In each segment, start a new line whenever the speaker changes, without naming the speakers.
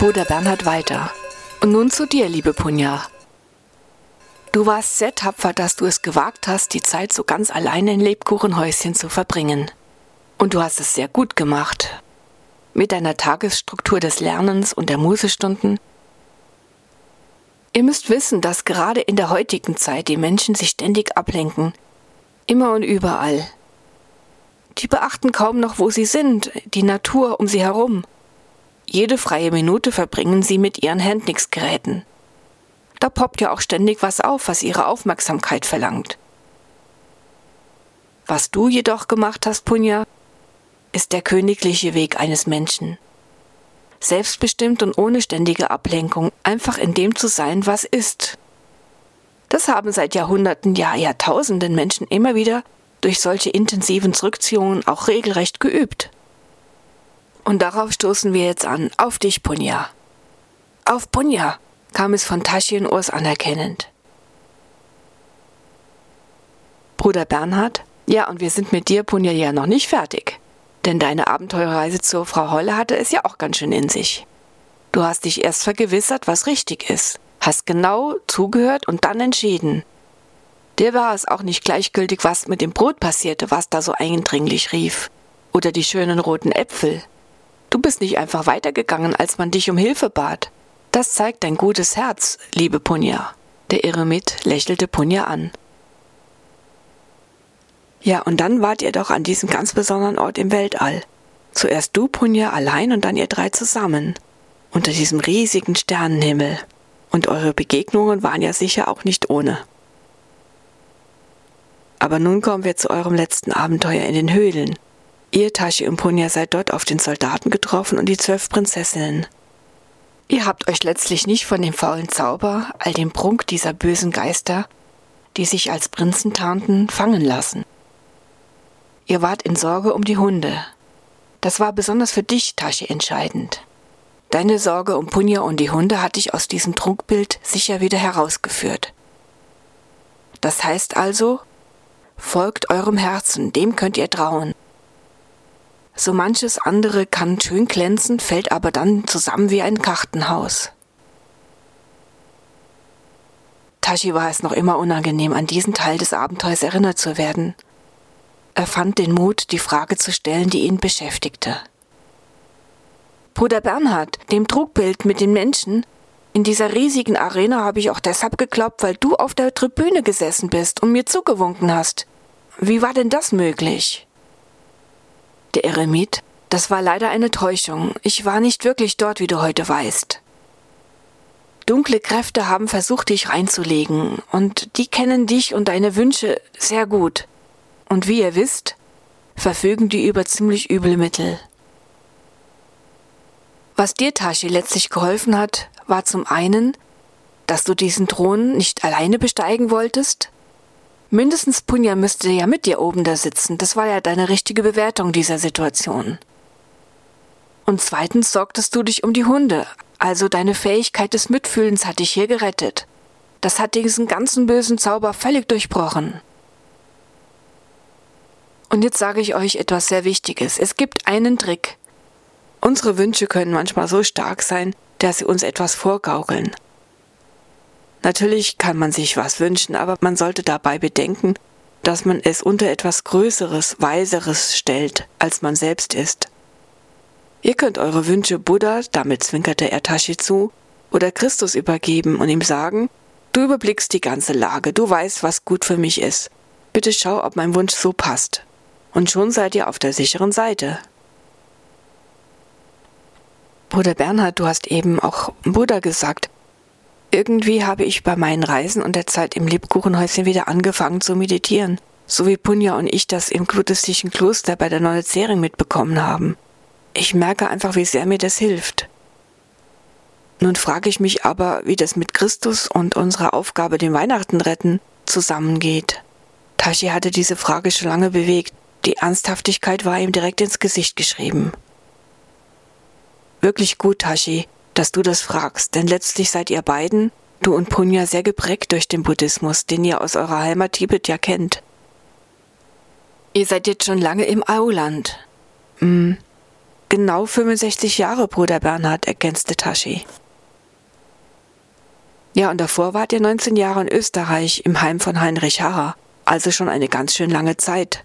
Bruder Bernhard weiter. Und nun zu dir, liebe Punja. Du warst sehr tapfer, dass du es gewagt hast, die Zeit so ganz alleine in Lebkuchenhäuschen zu verbringen. Und du hast es sehr gut gemacht. Mit deiner Tagesstruktur des Lernens und der Musestunden. Ihr müsst wissen, dass gerade in der heutigen Zeit die Menschen sich ständig ablenken. Immer und überall. Die beachten kaum noch, wo sie sind, die Natur um sie herum. Jede freie Minute verbringen sie mit ihren Handnix-Geräten. Da poppt ja auch ständig was auf, was ihre Aufmerksamkeit verlangt. Was du jedoch gemacht hast, Punja, ist der königliche Weg eines Menschen. Selbstbestimmt und ohne ständige Ablenkung, einfach in dem zu sein, was ist. Das haben seit Jahrhunderten, ja Jahrtausenden Menschen immer wieder durch solche intensiven Zurückziehungen auch regelrecht geübt. Und darauf stoßen wir jetzt an, auf dich, Punja. Auf Punja! kam es von Taschen Urs anerkennend. Bruder Bernhard, ja, und wir sind mit dir, Punja, ja noch nicht fertig. Denn deine Abenteuerreise zur Frau Holle hatte es ja auch ganz schön in sich. Du hast dich erst vergewissert, was richtig ist, hast genau zugehört und dann entschieden. Dir war es auch nicht gleichgültig, was mit dem Brot passierte, was da so eindringlich rief. Oder die schönen roten Äpfel. Du bist nicht einfach weitergegangen, als man dich um Hilfe bat. Das zeigt dein gutes Herz, liebe Punja. Der Eremit lächelte Punja an. Ja, und dann wart ihr doch an diesem ganz besonderen Ort im Weltall. Zuerst du, Punja, allein und dann ihr drei zusammen. Unter diesem riesigen Sternenhimmel. Und eure Begegnungen waren ja sicher auch nicht ohne. Aber nun kommen wir zu eurem letzten Abenteuer in den Höhlen. Ihr, und Punja, seid dort auf den Soldaten getroffen und die zwölf Prinzessinnen. Ihr habt euch letztlich nicht von dem faulen Zauber, all dem Prunk dieser bösen Geister, die sich als Prinzen tarnten, fangen lassen. Ihr wart in Sorge um die Hunde. Das war besonders für dich, Tashi, entscheidend. Deine Sorge um Punja und die Hunde hat dich aus diesem Trunkbild sicher wieder herausgeführt. Das heißt also, folgt eurem Herzen, dem könnt ihr trauen. So manches andere kann schön glänzen, fällt aber dann zusammen wie ein Kartenhaus. Tashi war es noch immer unangenehm, an diesen Teil des Abenteuers erinnert zu werden. Er fand den Mut, die Frage zu stellen, die ihn beschäftigte. Bruder Bernhard, dem Trugbild mit den Menschen, in dieser riesigen Arena habe ich auch deshalb geglaubt, weil du auf der Tribüne gesessen bist und mir zugewunken hast. Wie war denn das möglich? Der Eremit, das war leider eine Täuschung. Ich war nicht wirklich dort, wie du heute weißt. Dunkle Kräfte haben versucht, dich reinzulegen, und die kennen dich und deine Wünsche sehr gut. Und wie ihr wisst, verfügen die über ziemlich üble Mittel. Was dir, Tashi, letztlich geholfen hat, war zum einen, dass du diesen Thron nicht alleine besteigen wolltest, Mindestens Punja müsste ja mit dir oben da sitzen. Das war ja deine richtige Bewertung dieser Situation. Und zweitens sorgtest du dich um die Hunde. Also deine Fähigkeit des Mitfühlens hat dich hier gerettet. Das hat diesen ganzen bösen Zauber völlig durchbrochen. Und jetzt sage ich euch etwas sehr Wichtiges. Es gibt einen Trick. Unsere Wünsche können manchmal so stark sein, dass sie uns etwas vorgaukeln. Natürlich kann man sich was wünschen, aber man sollte dabei bedenken, dass man es unter etwas Größeres, Weiseres stellt, als man selbst ist. Ihr könnt eure Wünsche Buddha, damit zwinkerte er Tashi zu, oder Christus übergeben und ihm sagen, du überblickst die ganze Lage, du weißt, was gut für mich ist. Bitte schau, ob mein Wunsch so passt. Und schon seid ihr auf der sicheren Seite. Bruder Bernhard, du hast eben auch Buddha gesagt. Irgendwie habe ich bei meinen Reisen und der Zeit im Lebkuchenhäuschen wieder angefangen zu meditieren, so wie Punja und ich das im buddhistischen Kloster bei der Neuzering mitbekommen haben. Ich merke einfach, wie sehr mir das hilft. Nun frage ich mich aber, wie das mit Christus und unserer Aufgabe, den Weihnachten retten, zusammengeht. Tashi hatte diese Frage schon lange bewegt. Die Ernsthaftigkeit war ihm direkt ins Gesicht geschrieben. Wirklich gut, Tashi dass du das fragst, denn letztlich seid ihr beiden, du und Punja, sehr geprägt durch den Buddhismus, den ihr aus eurer Heimat Tibet ja kennt. Ihr seid jetzt schon lange im Auland. Hm. Genau 65 Jahre, Bruder Bernhard, ergänzte Tashi. Ja, und davor wart ihr 19 Jahre in Österreich im Heim von Heinrich Harrer, also schon eine ganz schön lange Zeit.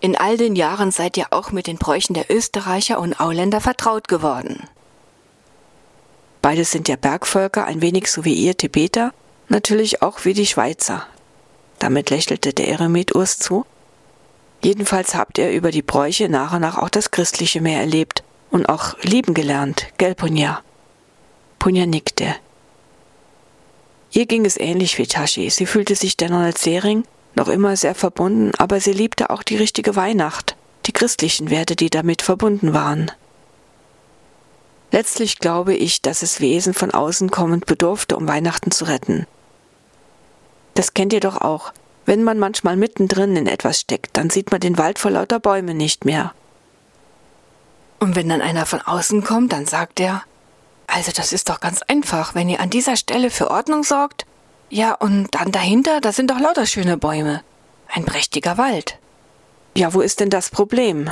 In all den Jahren seid ihr auch mit den Bräuchen der Österreicher und Auländer vertraut geworden. Beides sind ja Bergvölker, ein wenig so wie ihr Tibeter, natürlich auch wie die Schweizer. Damit lächelte der Eremit Urs zu Jedenfalls habt ihr über die Bräuche nach und nach auch das Christliche mehr erlebt und auch lieben gelernt, gell, Punja? Punja nickte. Ihr ging es ähnlich wie Tashi. Sie fühlte sich dennoch als Sering noch immer sehr verbunden, aber sie liebte auch die richtige Weihnacht, die christlichen Werte, die damit verbunden waren. Letztlich glaube ich, dass es Wesen von außen kommend bedurfte, um Weihnachten zu retten. Das kennt ihr doch auch. Wenn man manchmal mittendrin in etwas steckt, dann sieht man den Wald vor lauter Bäumen nicht mehr. Und wenn dann einer von außen kommt, dann sagt er, also das ist doch ganz einfach, wenn ihr an dieser Stelle für Ordnung sorgt, ja, und dann dahinter, da sind doch lauter schöne Bäume. Ein prächtiger Wald. Ja, wo ist denn das Problem?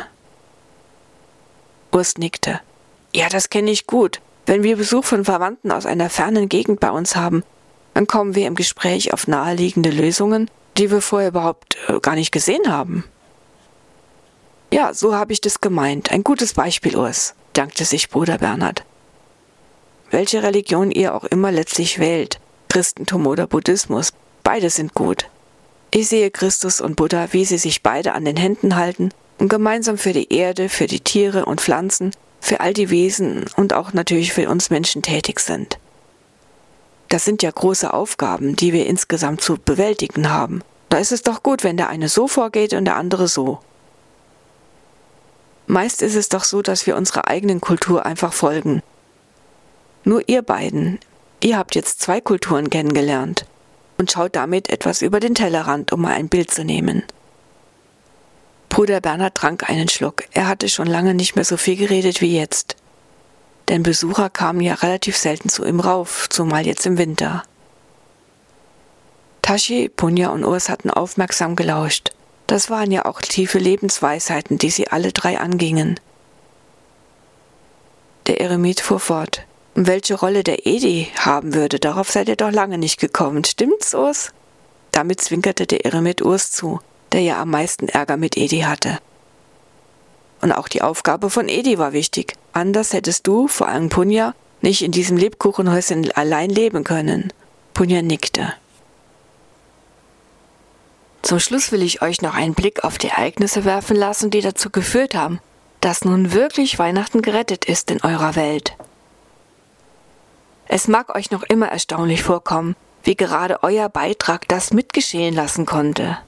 Urs nickte. Ja, das kenne ich gut. Wenn wir Besuch von Verwandten aus einer fernen Gegend bei uns haben, dann kommen wir im Gespräch auf naheliegende Lösungen, die wir vorher überhaupt äh, gar nicht gesehen haben. Ja, so habe ich das gemeint. Ein gutes Beispiel, Urs, dankte sich Bruder Bernhard. Welche Religion ihr auch immer letztlich wählt, Christentum oder Buddhismus, beide sind gut. Ich sehe Christus und Buddha, wie sie sich beide an den Händen halten und gemeinsam für die Erde, für die Tiere und Pflanzen, für all die Wesen und auch natürlich für uns Menschen tätig sind. Das sind ja große Aufgaben, die wir insgesamt zu bewältigen haben. Da ist es doch gut, wenn der eine so vorgeht und der andere so. Meist ist es doch so, dass wir unserer eigenen Kultur einfach folgen. Nur ihr beiden, ihr habt jetzt zwei Kulturen kennengelernt und schaut damit etwas über den Tellerrand, um mal ein Bild zu nehmen. Bruder Bernhard trank einen Schluck. Er hatte schon lange nicht mehr so viel geredet wie jetzt denn Besucher kamen ja relativ selten zu ihm rauf, zumal jetzt im Winter. Tashi, Punja und Urs hatten aufmerksam gelauscht. Das waren ja auch tiefe Lebensweisheiten, die sie alle drei angingen. Der Eremit fuhr fort. Und welche Rolle der Edi haben würde, darauf seid ihr doch lange nicht gekommen, stimmt's, Urs? Damit zwinkerte der Eremit Urs zu, der ja am meisten Ärger mit Edi hatte. Und auch die Aufgabe von Edi war wichtig. Anders hättest du, vor allem Punja, nicht in diesem Lebkuchenhäuschen allein leben können. Punja nickte. Zum Schluss will ich euch noch einen Blick auf die Ereignisse werfen lassen, die dazu geführt haben, dass nun wirklich Weihnachten gerettet ist in eurer Welt. Es mag euch noch immer erstaunlich vorkommen, wie gerade euer Beitrag das mitgeschehen lassen konnte.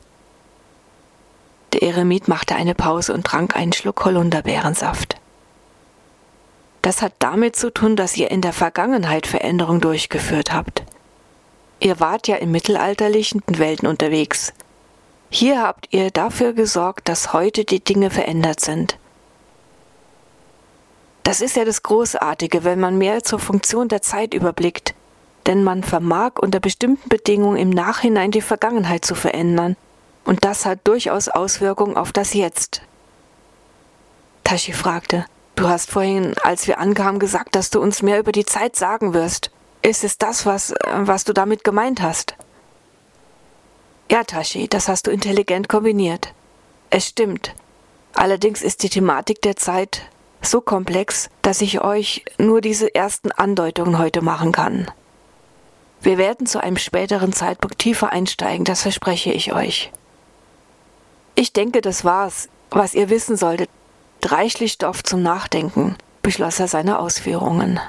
Der Eremit machte eine Pause und trank einen Schluck Holunderbeerensaft. Das hat damit zu tun, dass ihr in der Vergangenheit Veränderung durchgeführt habt. Ihr wart ja in mittelalterlichen Welten unterwegs. Hier habt ihr dafür gesorgt, dass heute die Dinge verändert sind. Das ist ja das Großartige, wenn man mehr zur Funktion der Zeit überblickt, denn man vermag unter bestimmten Bedingungen im Nachhinein die Vergangenheit zu verändern und das hat durchaus Auswirkungen auf das Jetzt. Tashi fragte, du hast vorhin, als wir ankamen, gesagt, dass du uns mehr über die Zeit sagen wirst. Ist es das, was, was du damit gemeint hast? Ja, Tashi, das hast du intelligent kombiniert. Es stimmt. Allerdings ist die Thematik der Zeit so komplex, dass ich euch nur diese ersten Andeutungen heute machen kann. Wir werden zu einem späteren Zeitpunkt tiefer einsteigen, das verspreche ich euch. Ich denke, das war's, was ihr wissen solltet. Reichlich Stoff zum Nachdenken, beschloss er seine Ausführungen.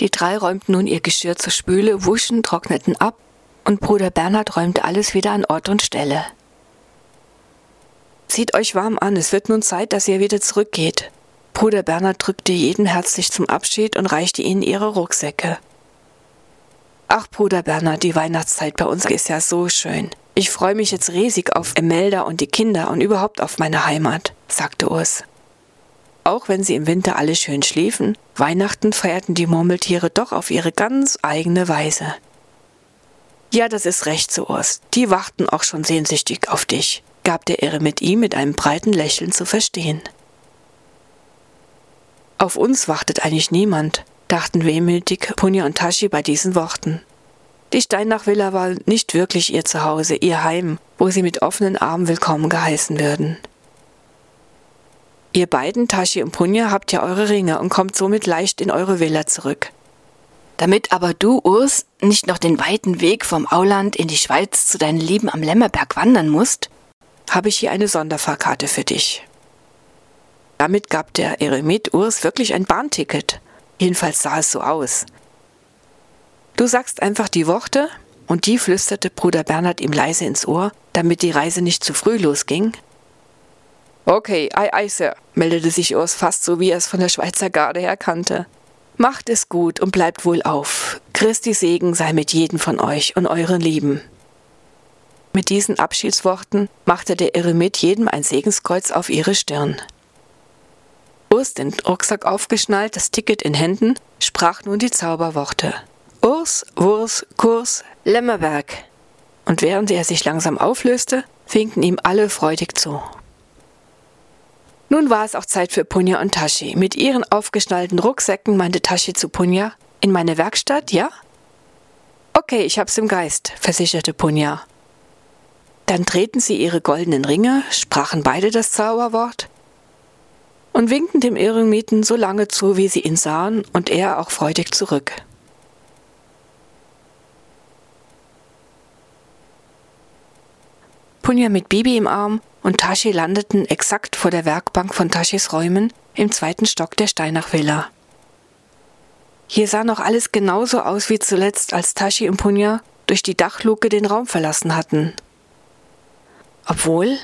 Die drei räumten nun ihr Geschirr zur Spüle, wuschen, trockneten ab und Bruder Bernhard räumte alles wieder an Ort und Stelle. Zieht euch warm an, es wird nun Zeit, dass ihr wieder zurückgeht. Bruder Bernhard drückte jeden herzlich zum Abschied und reichte ihnen ihre Rucksäcke. Ach, Bruder Bernhard, die Weihnachtszeit bei uns ist ja so schön. Ich freue mich jetzt riesig auf Emelda und die Kinder und überhaupt auf meine Heimat, sagte Urs. Auch wenn sie im Winter alle schön schliefen, Weihnachten feierten die Murmeltiere doch auf ihre ganz eigene Weise. Ja, das ist recht so, Urs. Die warten auch schon sehnsüchtig auf dich, gab der Eremit ihm mit einem breiten Lächeln zu verstehen. Auf uns wartet eigentlich niemand, dachten wehmütig Punja und Tashi bei diesen Worten. Die Steinach-Villa war nicht wirklich ihr Zuhause, ihr Heim, wo sie mit offenen Armen willkommen geheißen würden. Ihr beiden, Tashi und Punja, habt ja eure Ringe und kommt somit leicht in eure Villa zurück.
Damit aber du, Urs, nicht noch den weiten Weg vom Auland in die Schweiz zu deinen Lieben am Lämmerberg wandern musst,
habe ich hier eine Sonderfahrkarte für dich. Damit gab der Eremit Urs wirklich ein Bahnticket. Jedenfalls sah es so aus. Du sagst einfach die Worte, und die flüsterte Bruder Bernhard ihm leise ins Ohr, damit die Reise nicht zu früh losging. Okay, ei, ei, Sir, meldete sich Urs fast so, wie er es von der Schweizer Garde her kannte. Macht es gut und bleibt wohl auf. Christi Segen sei mit jedem von euch und euren Lieben. Mit diesen Abschiedsworten machte der Eremit jedem ein Segenskreuz auf ihre Stirn. Urs, den Rucksack aufgeschnallt, das Ticket in Händen, sprach nun die Zauberworte. Urs, Wurs, Kurs, Lämmerberg. Und während er sich langsam auflöste, winkten ihm alle freudig zu. Nun war es auch Zeit für Punja und Tashi. Mit ihren aufgeschnallten Rucksäcken meinte Tashi zu Punja, in meine Werkstatt, ja? Okay, ich hab's im Geist, versicherte Punja. Dann drehten sie ihre goldenen Ringe, sprachen beide das Zauberwort und winkten dem Eremiten so lange zu, wie sie ihn sahen, und er auch freudig zurück. Punja mit Bibi im Arm und Tashi landeten exakt vor der Werkbank von Tashis Räumen im zweiten Stock der Steinach-Villa. Hier sah noch alles genauso aus wie zuletzt, als Tashi und Punja durch die Dachluke den Raum verlassen hatten. Obwohl,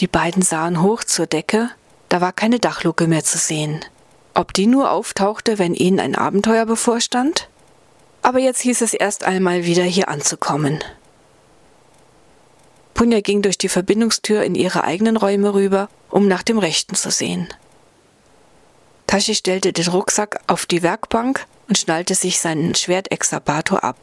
die beiden sahen hoch zur Decke, da war keine Dachluke mehr zu sehen. Ob die nur auftauchte, wenn ihnen ein Abenteuer bevorstand? Aber jetzt hieß es erst einmal wieder hier anzukommen. Punja ging durch die Verbindungstür in ihre eigenen Räume rüber, um nach dem Rechten zu sehen. Tashi stellte den Rucksack auf die Werkbank und schnallte sich seinen Schwertexabator ab.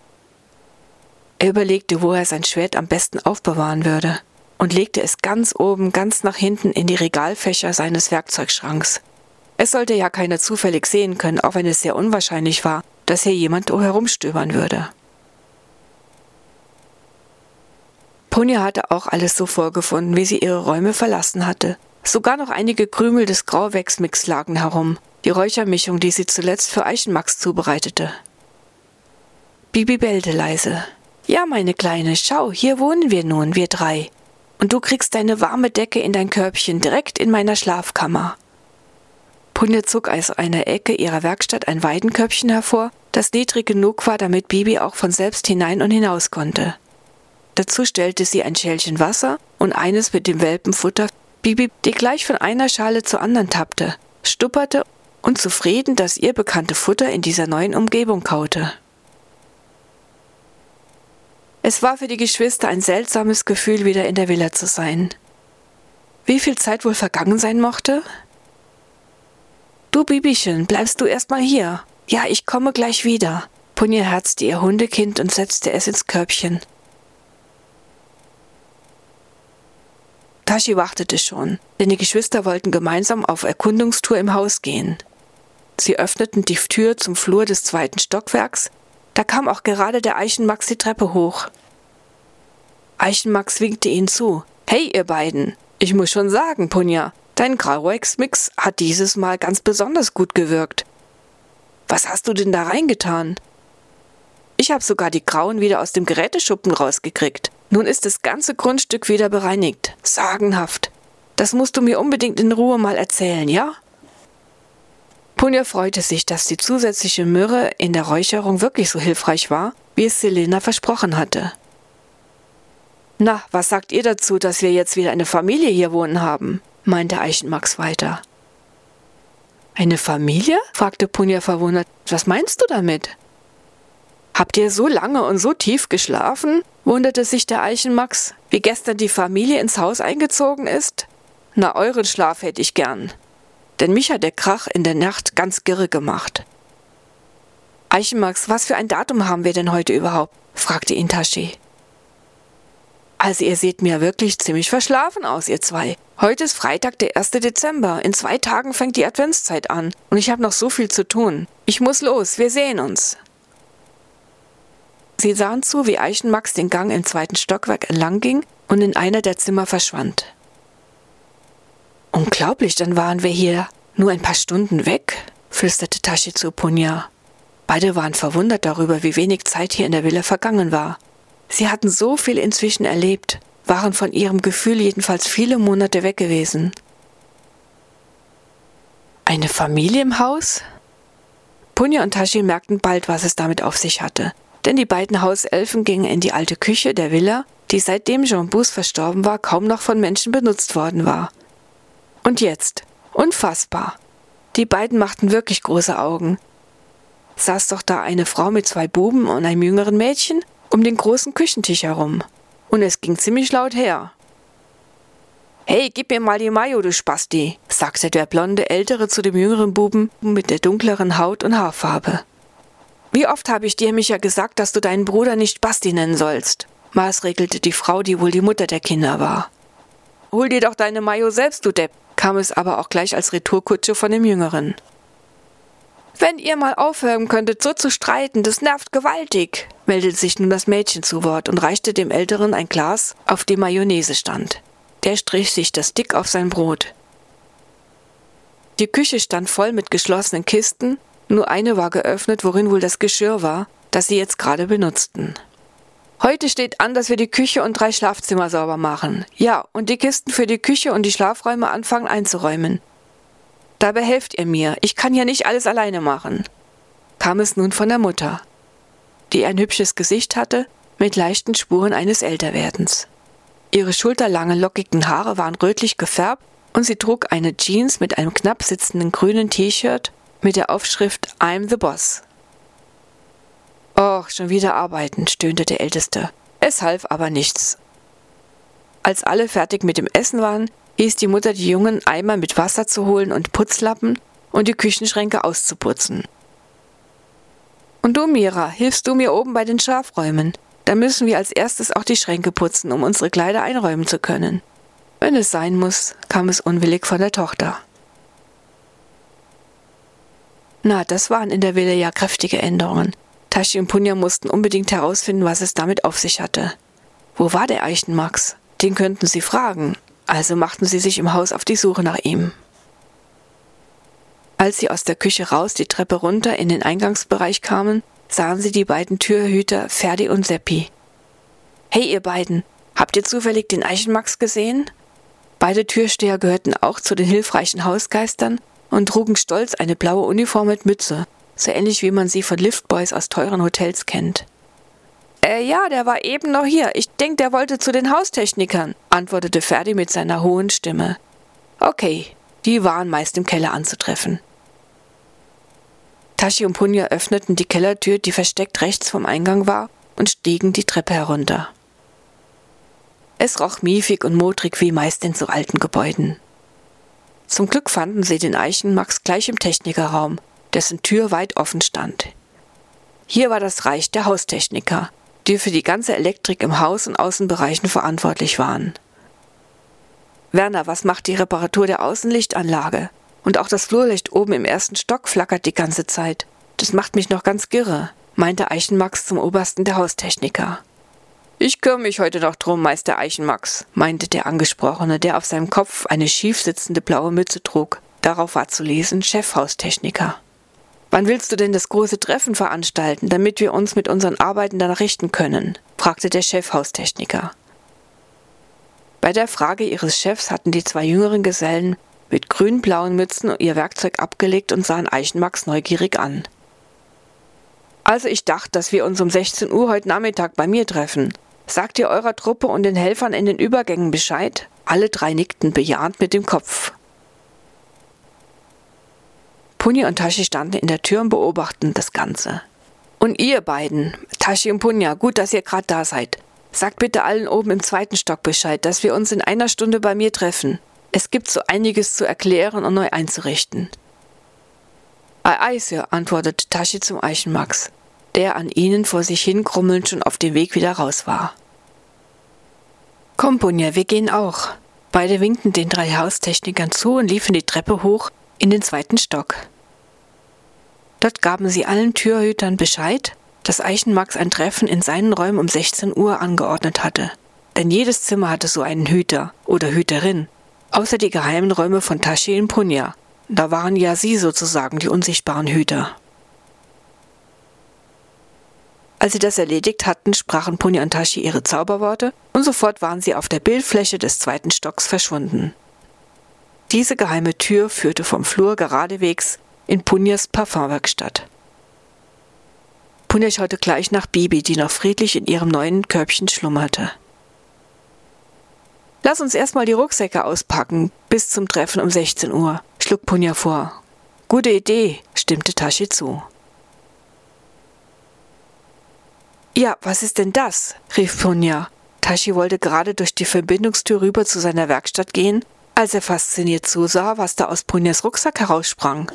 Er überlegte, wo er sein Schwert am besten aufbewahren würde und legte es ganz oben, ganz nach hinten in die Regalfächer seines Werkzeugschranks. Es sollte ja keiner zufällig sehen können, auch wenn es sehr unwahrscheinlich war, dass hier jemand herumstöbern würde. Punja hatte auch alles so vorgefunden, wie sie ihre Räume verlassen hatte. Sogar noch einige Krümel des Grauwächsmix lagen herum, die Räuchermischung, die sie zuletzt für Eichenmax zubereitete. Bibi bellte leise. Ja, meine Kleine, schau, hier wohnen wir nun, wir drei. Und du kriegst deine warme Decke in dein Körbchen direkt in meiner Schlafkammer. Punja zog aus einer Ecke ihrer Werkstatt ein Weidenkörbchen hervor, das niedrig genug war, damit Bibi auch von selbst hinein und hinaus konnte. Dazu stellte sie ein Schälchen Wasser und eines mit dem Welpenfutter. Bibi, die gleich von einer Schale zur anderen tappte, stupperte und zufrieden das ihr bekannte Futter in dieser neuen Umgebung kaute. Es war für die Geschwister ein seltsames Gefühl, wieder in der Villa zu sein. Wie viel Zeit wohl vergangen sein mochte? Du Bibichen, bleibst du erst mal hier. Ja, ich komme gleich wieder. Punja herzte ihr Hundekind und setzte es ins Körbchen. Tashi wartete schon, denn die Geschwister wollten gemeinsam auf Erkundungstour im Haus gehen. Sie öffneten die Tür zum Flur des zweiten Stockwerks, da kam auch gerade der Eichenmax die Treppe hoch. Eichenmax winkte ihnen zu. Hey, ihr beiden! Ich muss schon sagen, Punja, dein Grauex-Mix hat dieses Mal ganz besonders gut gewirkt. Was hast du denn da reingetan? Ich habe sogar die Grauen wieder aus dem Geräteschuppen rausgekriegt. Nun ist das ganze Grundstück wieder bereinigt. Sagenhaft. Das musst du mir unbedingt in Ruhe mal erzählen, ja? Punja freute sich, dass die zusätzliche Myrrhe in der Räucherung wirklich so hilfreich war, wie es Selena versprochen hatte. Na, was sagt ihr dazu, dass wir jetzt wieder eine Familie hier wohnen haben? meinte Eichenmax weiter. Eine Familie? fragte Punja verwundert. Was meinst du damit? Habt ihr so lange und so tief geschlafen? wunderte sich der Eichenmax, wie gestern die Familie ins Haus eingezogen ist. Na, euren Schlaf hätte ich gern. Denn mich hat der Krach in der Nacht ganz girre gemacht. Eichenmax, was für ein Datum haben wir denn heute überhaupt? fragte ihn Tashi. Also ihr seht mir wirklich ziemlich verschlafen aus, ihr zwei. Heute ist Freitag, der 1. Dezember. In zwei Tagen fängt die Adventszeit an. Und ich habe noch so viel zu tun. Ich muss los, wir sehen uns. Sie sahen zu, wie Eichenmax den Gang im zweiten Stockwerk entlang ging und in einer der Zimmer verschwand. Unglaublich, dann waren wir hier nur ein paar Stunden weg, flüsterte Tashi zu Punja. Beide waren verwundert darüber, wie wenig Zeit hier in der Villa vergangen war. Sie hatten so viel inzwischen erlebt, waren von ihrem Gefühl jedenfalls viele Monate weg gewesen. Eine Familie im Haus? Punja und Tashi merkten bald, was es damit auf sich hatte, denn die beiden Hauselfen gingen in die alte Küche der Villa, die seitdem Jean Bus verstorben war, kaum noch von Menschen benutzt worden war. Und jetzt, unfassbar. Die beiden machten wirklich große Augen. Saß doch da eine Frau mit zwei Buben und einem jüngeren Mädchen um den großen Küchentisch herum. Und es ging ziemlich laut her. Hey, gib mir mal die Mayo, du Spasti, sagte der blonde Ältere zu dem jüngeren Buben mit der dunkleren Haut und Haarfarbe. Wie oft habe ich dir, Micha, gesagt, dass du deinen Bruder nicht Basti nennen sollst? maßregelte die Frau, die wohl die Mutter der Kinder war. Hol dir doch deine Mayo selbst, du Depp, kam es aber auch gleich als Retourkutsche von dem Jüngeren. Wenn ihr mal aufhören könntet, so zu streiten, das nervt gewaltig, meldete sich nun das Mädchen zu Wort und reichte dem Älteren ein Glas, auf dem Mayonnaise stand. Der strich sich das dick auf sein Brot. Die Küche stand voll mit geschlossenen Kisten, nur eine war geöffnet, worin wohl das Geschirr war, das sie jetzt gerade benutzten. Heute steht an, dass wir die Küche und drei Schlafzimmer sauber machen. Ja, und die Kisten für die Küche und die Schlafräume anfangen einzuräumen. Dabei helft ihr mir, ich kann ja nicht alles alleine machen. Kam es nun von der Mutter, die ein hübsches Gesicht hatte, mit leichten Spuren eines Älterwerdens. Ihre schulterlangen, lockigen Haare waren rötlich gefärbt und sie trug eine Jeans mit einem knapp sitzenden grünen T-Shirt mit der Aufschrift I'm the Boss. Och, schon wieder arbeiten, stöhnte der Älteste. Es half aber nichts. Als alle fertig mit dem Essen waren, hieß die Mutter die Jungen, Eimer mit Wasser zu holen und Putzlappen und die Küchenschränke auszuputzen. Und du, Mira, hilfst du mir oben bei den Schlafräumen? Da müssen wir als erstes auch die Schränke putzen, um unsere Kleider einräumen zu können. Wenn es sein muss, kam es unwillig von der Tochter. Na, das waren in der Wille ja kräftige Änderungen. Tashi und Punja mussten unbedingt herausfinden, was es damit auf sich hatte. Wo war der Eichenmax? Den könnten sie fragen. Also machten sie sich im Haus auf die Suche nach ihm. Als sie aus der Küche raus die Treppe runter in den Eingangsbereich kamen, sahen sie die beiden Türhüter Ferdi und Seppi. Hey, ihr beiden, habt ihr zufällig den Eichenmax gesehen? Beide Türsteher gehörten auch zu den hilfreichen Hausgeistern und trugen stolz eine blaue Uniform mit Mütze, so ähnlich wie man sie von Liftboys aus teuren Hotels kennt. Äh, ja, der war eben noch hier. Ich denke, der wollte zu den Haustechnikern, antwortete Ferdi mit seiner hohen Stimme. Okay, die waren meist im Keller anzutreffen. Tashi und Punja öffneten die Kellertür, die versteckt rechts vom Eingang war, und stiegen die Treppe herunter. Es roch miefig und modrig wie meist in so alten Gebäuden. Zum Glück fanden sie den Eichenmax gleich im Technikerraum, dessen Tür weit offen stand. Hier war das Reich der Haustechniker, die für die ganze Elektrik im Haus- und Außenbereichen verantwortlich waren. Werner, was macht die Reparatur der Außenlichtanlage? Und auch das Flurlicht oben im ersten Stock flackert die ganze Zeit. Das macht mich noch ganz girre, meinte Eichenmax zum Obersten der Haustechniker. Ich kümmere mich heute noch drum, Meister Eichenmax, meinte der Angesprochene, der auf seinem Kopf eine schief sitzende blaue Mütze trug. Darauf war zu lesen Chefhaustechniker. Wann willst du denn das große Treffen veranstalten, damit wir uns mit unseren Arbeiten danach richten können? fragte der Chefhaustechniker. Bei der Frage ihres Chefs hatten die zwei jüngeren Gesellen mit grün-blauen Mützen ihr Werkzeug abgelegt und sahen Eichenmax neugierig an. Also ich dachte, dass wir uns um 16 Uhr heute Nachmittag bei mir treffen. Sagt ihr eurer Truppe und den Helfern in den Übergängen Bescheid? Alle drei nickten bejahend mit dem Kopf. Punja und Tashi standen in der Tür und beobachten das Ganze. Und ihr beiden, Tashi und Punja, gut, dass ihr gerade da seid. Sagt bitte allen oben im zweiten Stock Bescheid, dass wir uns in einer Stunde bei mir treffen. Es gibt so einiges zu erklären und neu einzurichten. Ei, ei, Sir, antwortete Tashi zum Eichenmax, der an ihnen vor sich hin krummelnd schon auf dem Weg wieder raus war. Komm, Bunja, wir gehen auch. Beide winkten den drei Haustechnikern zu und liefen die Treppe hoch in den zweiten Stock. Dort gaben sie allen Türhütern Bescheid, dass Eichenmax ein Treffen in seinen Räumen um 16 Uhr angeordnet hatte. Denn jedes Zimmer hatte so einen Hüter oder Hüterin, außer die geheimen Räume von Tashi in Punja. Da waren ja sie sozusagen die unsichtbaren Hüter. Als sie das erledigt hatten, sprachen Punja und Tashi ihre Zauberworte und sofort waren sie auf der Bildfläche des zweiten Stocks verschwunden. Diese geheime Tür führte vom Flur geradewegs in Punjas Parfumwerkstatt. Punja schaute gleich nach Bibi, die noch friedlich in ihrem neuen Körbchen schlummerte. Lass uns erstmal die Rucksäcke auspacken, bis zum Treffen um 16 Uhr, schlug Punja vor. Gute Idee, stimmte Tashi zu. Ja, was ist denn das? rief Punja. Tashi wollte gerade durch die Verbindungstür rüber zu seiner Werkstatt gehen, als er fasziniert zusah, was da aus Punjas Rucksack heraussprang.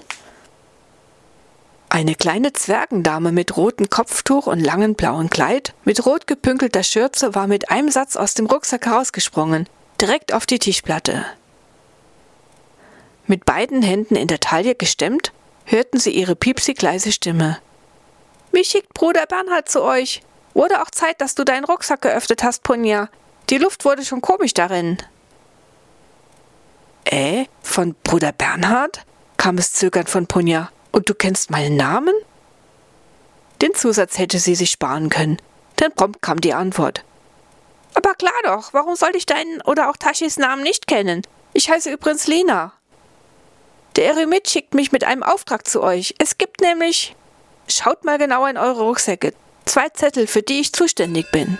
Eine kleine Zwergendame mit rotem Kopftuch und langem blauen Kleid, mit rot gepünkelter Schürze, war mit einem Satz aus dem Rucksack herausgesprungen, direkt auf die Tischplatte. Mit beiden Händen in der Taille gestemmt, hörten sie ihre piepsig leise Stimme. Mich schickt Bruder Bernhard zu euch. Wurde auch Zeit, dass du deinen Rucksack geöffnet hast, Punja. Die Luft wurde schon komisch darin. Äh, von Bruder Bernhard? kam es zögernd von Punja. Und du kennst meinen Namen? Den Zusatz hätte sie sich sparen können, denn prompt kam die Antwort. Aber klar doch, warum sollte ich deinen oder auch Tashis Namen nicht kennen? Ich heiße übrigens Lena. Der Eremit schickt mich mit einem Auftrag zu euch. Es gibt nämlich. Schaut mal genauer in eure Rucksäcke. Zwei Zettel, für die ich zuständig bin.